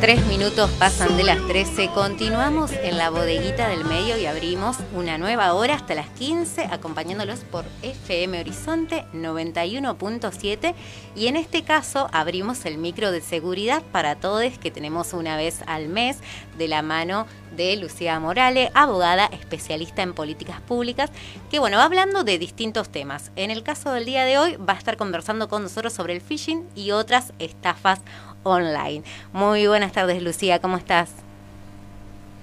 Tres minutos pasan de las 13. Continuamos en la bodeguita del medio y abrimos una nueva hora hasta las 15, acompañándolos por FM Horizonte 91.7. Y en este caso abrimos el micro de seguridad para todos que tenemos una vez al mes de la mano de Lucía Morales, abogada especialista en políticas públicas, que bueno, va hablando de distintos temas. En el caso del día de hoy va a estar conversando con nosotros sobre el phishing y otras estafas online. Muy buenas tardes, Lucía, ¿cómo estás?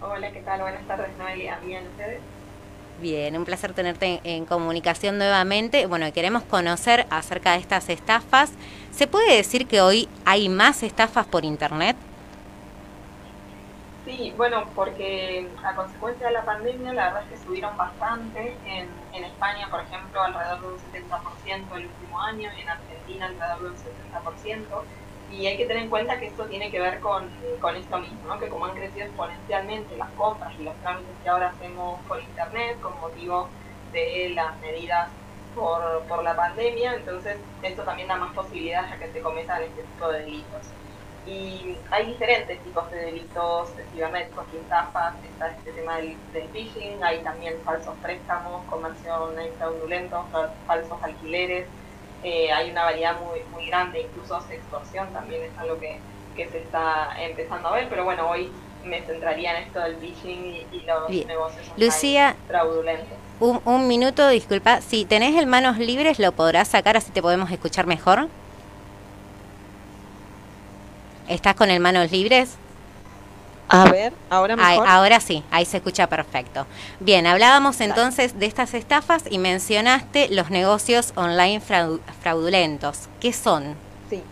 Hola, ¿qué tal? Buenas tardes, Noelia. ¿Bien ustedes? Bien, un placer tenerte en, comunicación nuevamente. Bueno, queremos conocer acerca de estas estafas. ¿Se puede decir que hoy hay más estafas por Internet? Sí, bueno, porque a consecuencia de la pandemia la verdad es que subieron bastante. En, en España, por ejemplo, alrededor de un 70% el último año y en Argentina alrededor de un 70% y hay que tener en cuenta que esto tiene que ver con, con esto mismo, que como han crecido exponencialmente las compras y los trámites que ahora hacemos por internet con motivo de las medidas por, por la pandemia, entonces esto también da más posibilidades a que se cometan este tipo de delitos. Y hay diferentes tipos de delitos cibernéticos y estafas, está este tema del, phishing, hay también falsos préstamos, comercio online fraudulento, falsos alquileres, eh, hay una variedad muy, muy grande, incluso extorsión también es algo que, se está empezando a ver, pero bueno, hoy me centraría en esto del phishing y, los negocios Lucía, fraudulentos. Un, un minuto, disculpa, si tenés el manos libres lo podrás sacar así te podemos escuchar mejor. ¿Estás con el manos libres? A ver, ahora mejor. ahora sí, ahí se escucha perfecto. Bien, hablábamos entonces de estas estafas y mencionaste los negocios online fraudulentos. ¿Qué son? Sí.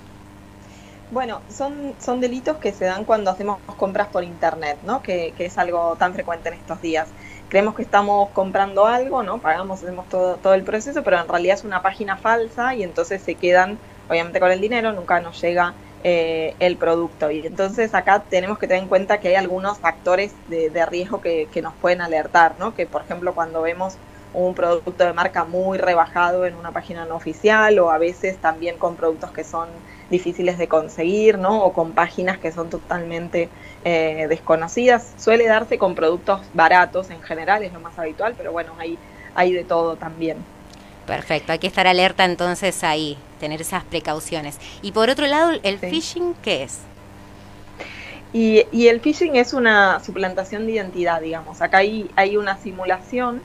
Bueno, son, son delitos que se dan cuando hacemos compras por internet, ¿no? Que, que es algo tan frecuente en estos días. Creemos que estamos comprando algo, ¿no? Pagamos, hacemos todo, todo el proceso, pero en realidad es una página falsa y entonces se quedan, obviamente, con el dinero, nunca nos llega eh, el producto. Y entonces acá tenemos que tener en cuenta que hay algunos factores de, riesgo que, nos pueden alertar, ¿no? Que por ejemplo cuando vemos un producto de marca muy rebajado en una página no oficial o a veces también con productos que son difíciles de conseguir, ¿no? O con páginas que son totalmente eh, desconocidas. Suele darse con productos baratos en general, es lo más habitual, pero bueno, hay, hay de todo también. Perfecto, hay que estar alerta entonces ahí, tener esas precauciones. Y por otro lado, ¿el phishing qué es? Y, y, el phishing es una suplantación de identidad, digamos. Acá hay, hay una simulación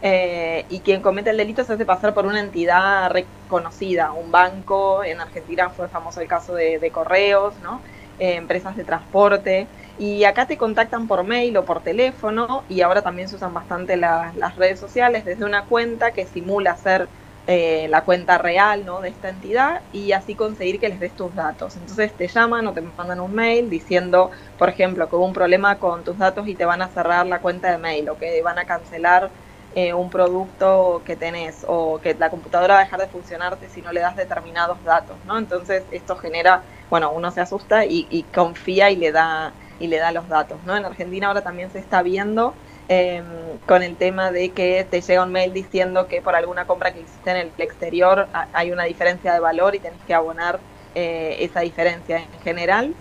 eh, y quien comete el delito se hace pasar por una entidad reconocida, un banco, en Argentina fue famoso el caso de, correos, ¿no? Eh, empresas de transporte. Y acá te contactan por mail o por teléfono y ahora también se usan bastante las redes sociales desde una cuenta que simula ser eh, la cuenta real ¿no? de esta entidad y así conseguir que les des tus datos. Entonces te llaman o te mandan un mail diciendo, por ejemplo, que hubo un problema con tus datos y te van a cerrar la cuenta de mail o que van a cancelar eh, un producto que tenés o que la computadora va a dejar de funcionarte si no le das determinados datos. ¿no? Entonces esto genera, bueno, uno se asusta y confía y le da y le da los datos. ¿no? En Argentina ahora también se está viendo em, con el tema de que te llega un mail diciendo que por alguna compra que hiciste en el exterior hay una diferencia de valor y tenés que abonar eh, esa diferencia. En general,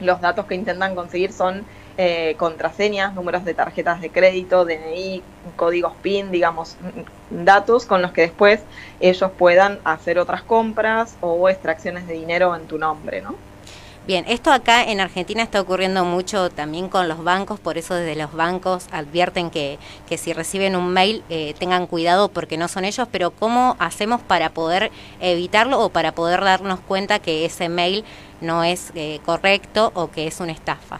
los datos que intentan conseguir son eh, contraseñas, números de tarjetas de crédito, DNI, códigos PIN, digamos, datos con los que después ellos puedan hacer otras compras o extracciones de dinero en tu nombre, ¿no? Bien, esto acá en Argentina está ocurriendo mucho también con los bancos, por eso desde los bancos advierten que, que si reciben un mail eh, tengan cuidado porque no son ellos, pero ¿cómo hacemos para poder evitarlo o para poder darnos cuenta que ese mail no es eh, correcto o que es una estafa?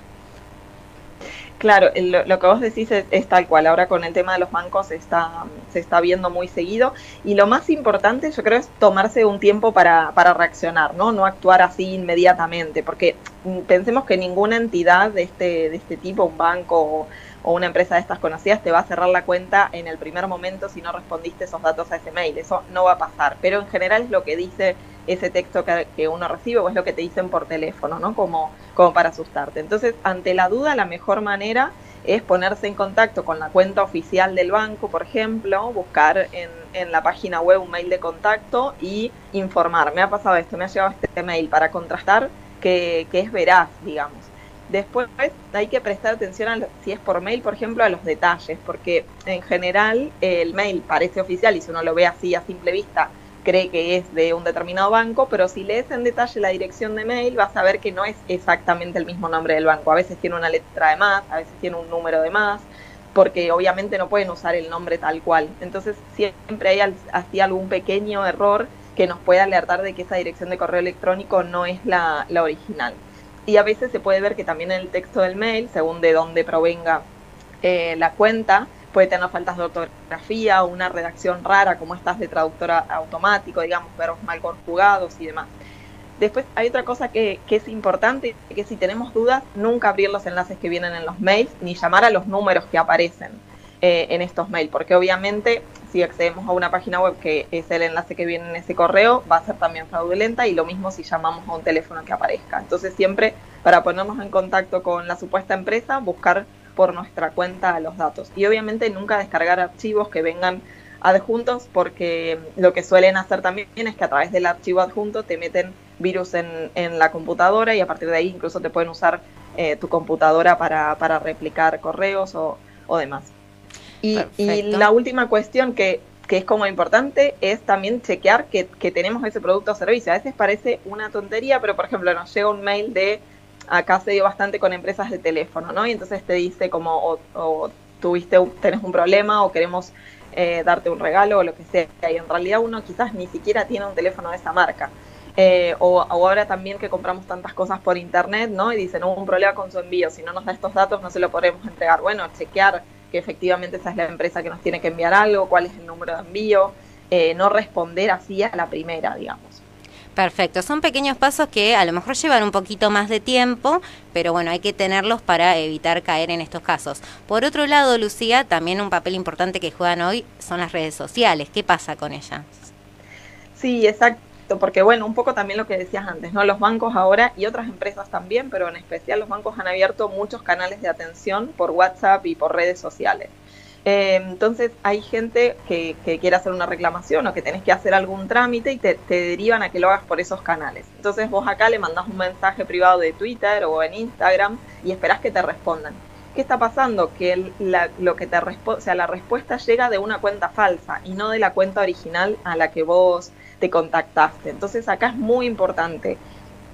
Claro, lo, que vos decís es, tal cual. Ahora con el tema de los bancos está, se está viendo muy seguido. Y lo más importante, yo creo, es tomarse un tiempo para, para reaccionar, ¿no? No actuar así inmediatamente. Porque pensemos que ninguna entidad de este, de este tipo, un banco o, o una empresa de estas conocidas, te va a cerrar la cuenta en el primer momento si no respondiste esos datos a ese mail. Eso no va a pasar. Pero en general es lo que dice ese texto que, uno recibe o es lo que te dicen por teléfono, ¿no? Como, como para asustarte. Entonces, ante la duda, la mejor manera es ponerse en contacto con la cuenta oficial del banco, por ejemplo, buscar en, en, la página web un mail de contacto y informar. Me ha pasado esto, me ha llegado este mail para contrastar que, que es veraz, digamos. Después hay que prestar atención a si es por mail, por ejemplo, a los detalles, porque en general el mail parece oficial y si uno lo ve así a simple vista cree que es de un determinado banco, pero si lees en detalle la dirección de mail vas a ver que no es exactamente el mismo nombre del banco. A veces tiene una letra de más, a veces tiene un número de más, porque obviamente no pueden usar el nombre tal cual. Entonces siempre hay así algún pequeño error que nos puede alertar de que esa dirección de correo electrónico no es la, la original. Y a veces se puede ver que también en el texto del mail, según de dónde provenga eh, la cuenta, puede tener faltas de ortografía o una redacción rara como estas de traductora automático, digamos, verbos mal conjugados y demás. Después hay otra cosa que, que, es importante, que si tenemos dudas, nunca abrir los enlaces que vienen en los mails, ni llamar a los números que aparecen eh, en estos mails, porque obviamente si accedemos a una página web que es el enlace que viene en ese correo, va a ser también fraudulenta y lo mismo si llamamos a un teléfono que aparezca. Entonces siempre para ponernos en contacto con la supuesta empresa, buscar por nuestra cuenta los datos. Y obviamente nunca descargar archivos que vengan adjuntos porque lo que suelen hacer también es que a través del archivo adjunto te meten virus en, en la computadora y a partir de ahí incluso te pueden usar eh, tu computadora para, para, replicar correos o, o demás. Y, y, la última cuestión que, que, es como importante es también chequear que, que tenemos ese producto o servicio. A veces parece una tontería, pero por ejemplo nos llega un mail de acá se dio bastante con empresas de teléfono, ¿no? Y entonces te dice como, o, tuviste, tenés un problema o queremos eh, darte un regalo o lo que sea. Y en realidad uno quizás ni siquiera tiene un teléfono de esa marca. Eh, o, ahora también que compramos tantas cosas por internet, ¿no? Y dicen, hubo un problema con su envío, si no nos da estos datos no se lo podemos entregar. Bueno, chequear que efectivamente esa es la empresa que nos tiene que enviar algo, cuál es el número de envío, eh, no responder así a la primera, digamos. Perfecto, son pequeños pasos que a lo mejor llevan un poquito más de tiempo, pero bueno, hay que tenerlos para evitar caer en estos casos. Por otro lado, Lucía, también un papel importante que juegan hoy son las redes sociales. ¿Qué pasa con ellas? Sí, exacto, porque bueno, un poco también lo que decías antes, ¿no? Los bancos ahora y otras empresas también, pero en especial los bancos han abierto muchos canales de atención por WhatsApp y por redes sociales. Eh, entonces hay gente que, quiere hacer una reclamación o que tenés que hacer algún trámite y te, derivan a que lo hagas por esos canales. Entonces vos acá le mandás un mensaje privado de Twitter o en Instagram y esperás que te respondan. ¿Qué está pasando? Que lo que te o sea, la respuesta llega de una cuenta falsa y no de la cuenta original a la que vos te contactaste. Entonces acá es muy importante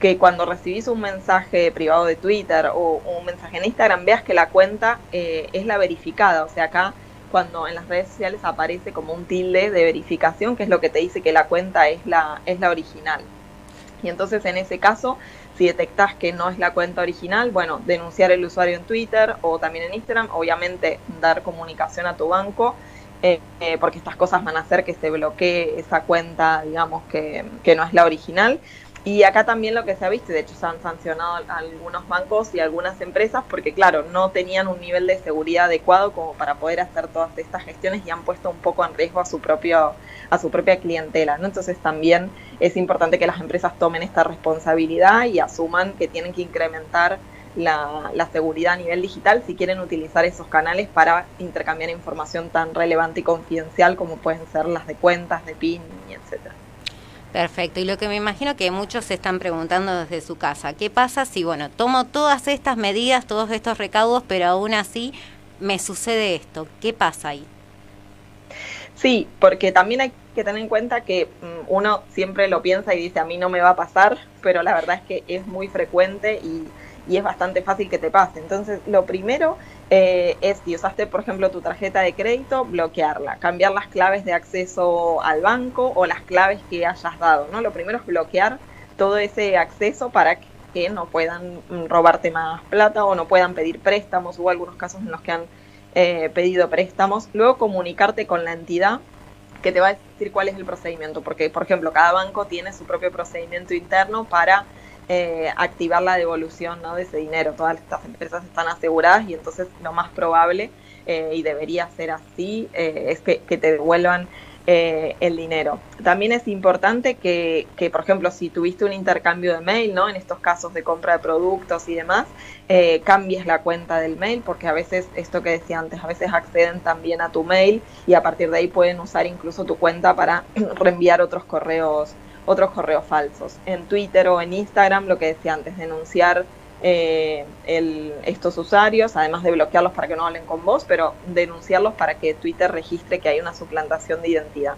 que cuando recibís un mensaje privado de Twitter o un mensaje en Instagram veas que la cuenta eh, es la verificada. O sea, acá cuando en las redes sociales aparece como un tilde de verificación, que es lo que te dice que la cuenta es la, es la original. Y entonces en ese caso, si detectas que no es la cuenta original, bueno, denunciar el usuario en Twitter o también en Instagram, obviamente dar comunicación a tu banco. Eh, eh, porque estas cosas van a hacer que se bloquee esa cuenta, digamos, que, que no es la original. Y acá también lo que se ha visto, de hecho se han sancionado algunos bancos y algunas empresas porque, claro, no tenían un nivel de seguridad adecuado como para poder hacer todas estas gestiones y han puesto un poco en riesgo a su, propio, a su propia clientela. ¿no? Entonces también es importante que las empresas tomen esta responsabilidad y asuman que tienen que incrementar la, la seguridad a nivel digital si quieren utilizar esos canales para intercambiar información tan relevante y confidencial como pueden ser las de cuentas, de PIN, etcétera. Perfecto, y lo que me imagino que muchos se están preguntando desde su casa, ¿qué pasa si, bueno, tomo todas estas medidas, todos estos recaudos, pero aún así me sucede esto? ¿Qué pasa ahí? Sí, porque también hay que tener en cuenta que mm, uno siempre lo piensa y dice, a mí no me va a pasar, pero la verdad es que es muy frecuente y, y es bastante fácil que te pase. Entonces, lo primero eh, es si usaste, por ejemplo, tu tarjeta de crédito, bloquearla, cambiar las claves de acceso al banco o las claves que hayas dado, ¿no? Lo primero es bloquear todo ese acceso para que no puedan mm, robarte más plata o no puedan pedir préstamos. Hubo algunos casos en los que han eh, pedido préstamos. Luego comunicarte con la entidad que te va a decir cuál es el procedimiento, porque, por ejemplo, cada banco tiene su propio procedimiento interno para eh, activar la devolución ¿no? de ese dinero. Todas estas empresas están aseguradas y entonces lo más probable, eh, y debería ser así, eh, es que, te devuelvan eh, el dinero. También es importante que, por ejemplo, si tuviste un intercambio de mail, ¿no? En estos casos de compra de productos y demás, cambies la cuenta del mail, porque a veces, esto que decía antes, a veces acceden también a tu mail y a partir de ahí pueden usar incluso tu cuenta para reenviar otros correos, otros correos falsos. En Twitter o en Instagram, lo que decía antes, denunciar eh, estos usuarios, además de bloquearlos para que no hablen con vos, pero denunciarlos para que Twitter registre que hay una suplantación de identidad.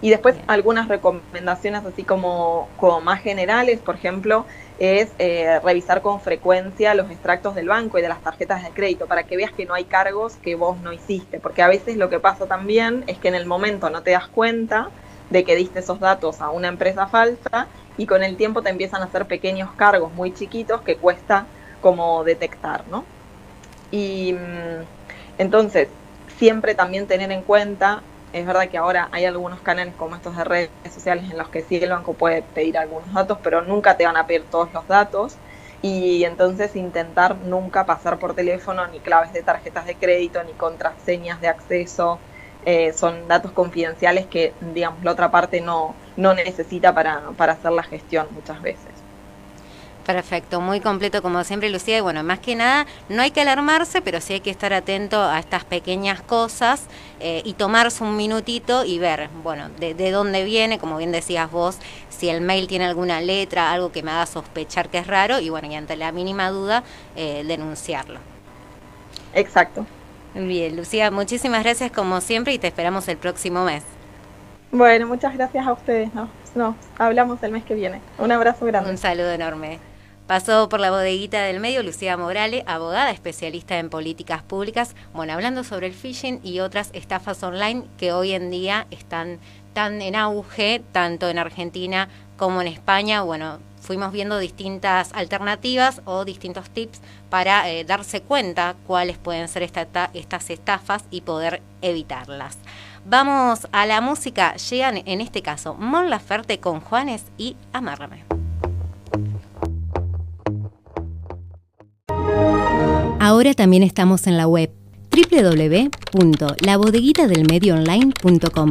Y después algunas recomendaciones así como, como más generales, por ejemplo, es eh, revisar con frecuencia los extractos del banco y de las tarjetas de crédito para que veas que no hay cargos que vos no hiciste, porque a veces lo que pasa también es que en el momento no te das cuenta de que diste esos datos a una empresa falsa y con el tiempo te empiezan a hacer pequeños cargos muy chiquitos que cuesta como detectar, ¿no? Y mm, entonces, siempre también tener en cuenta, es verdad que ahora hay algunos canales como estos de redes sociales en los que sí el banco puede pedir algunos datos, pero nunca te van a pedir todos los datos y entonces intentar nunca pasar por teléfono ni claves de tarjetas de crédito ni contraseñas de acceso eh, son datos confidenciales que, digamos, la otra parte no, no necesita para, para hacer la gestión muchas veces. Perfecto, muy completo como siempre, Lucía. Y bueno, más que nada, no hay que alarmarse, pero sí hay que estar atento a estas pequeñas cosas eh, y tomarse un minutito y ver, bueno, de, dónde viene, como bien decías vos, si el mail tiene alguna letra, algo que me haga sospechar que es raro, y bueno, y ante la mínima duda, eh, denunciarlo. Exacto. Bien, Lucía, muchísimas gracias como siempre y te esperamos el próximo mes. Bueno, muchas gracias a ustedes. Nos, hablamos el mes que viene. Un abrazo grande. Un saludo enorme. Pasó por la bodeguita del medio Lucía Morales, abogada especialista en políticas públicas, bueno, hablando sobre el phishing y otras estafas online que hoy en día están tan en auge, tanto en Argentina como en España. Bueno, fuimos viendo distintas alternativas o distintos tips para eh, darse cuenta cuáles pueden ser estas estafas y poder evitarlas. Vamos a la música. Llegan en este caso Mon Laferte con Juanes y Amárrame. Ahora también estamos en la web www.labodeguitadelmedioonline.com.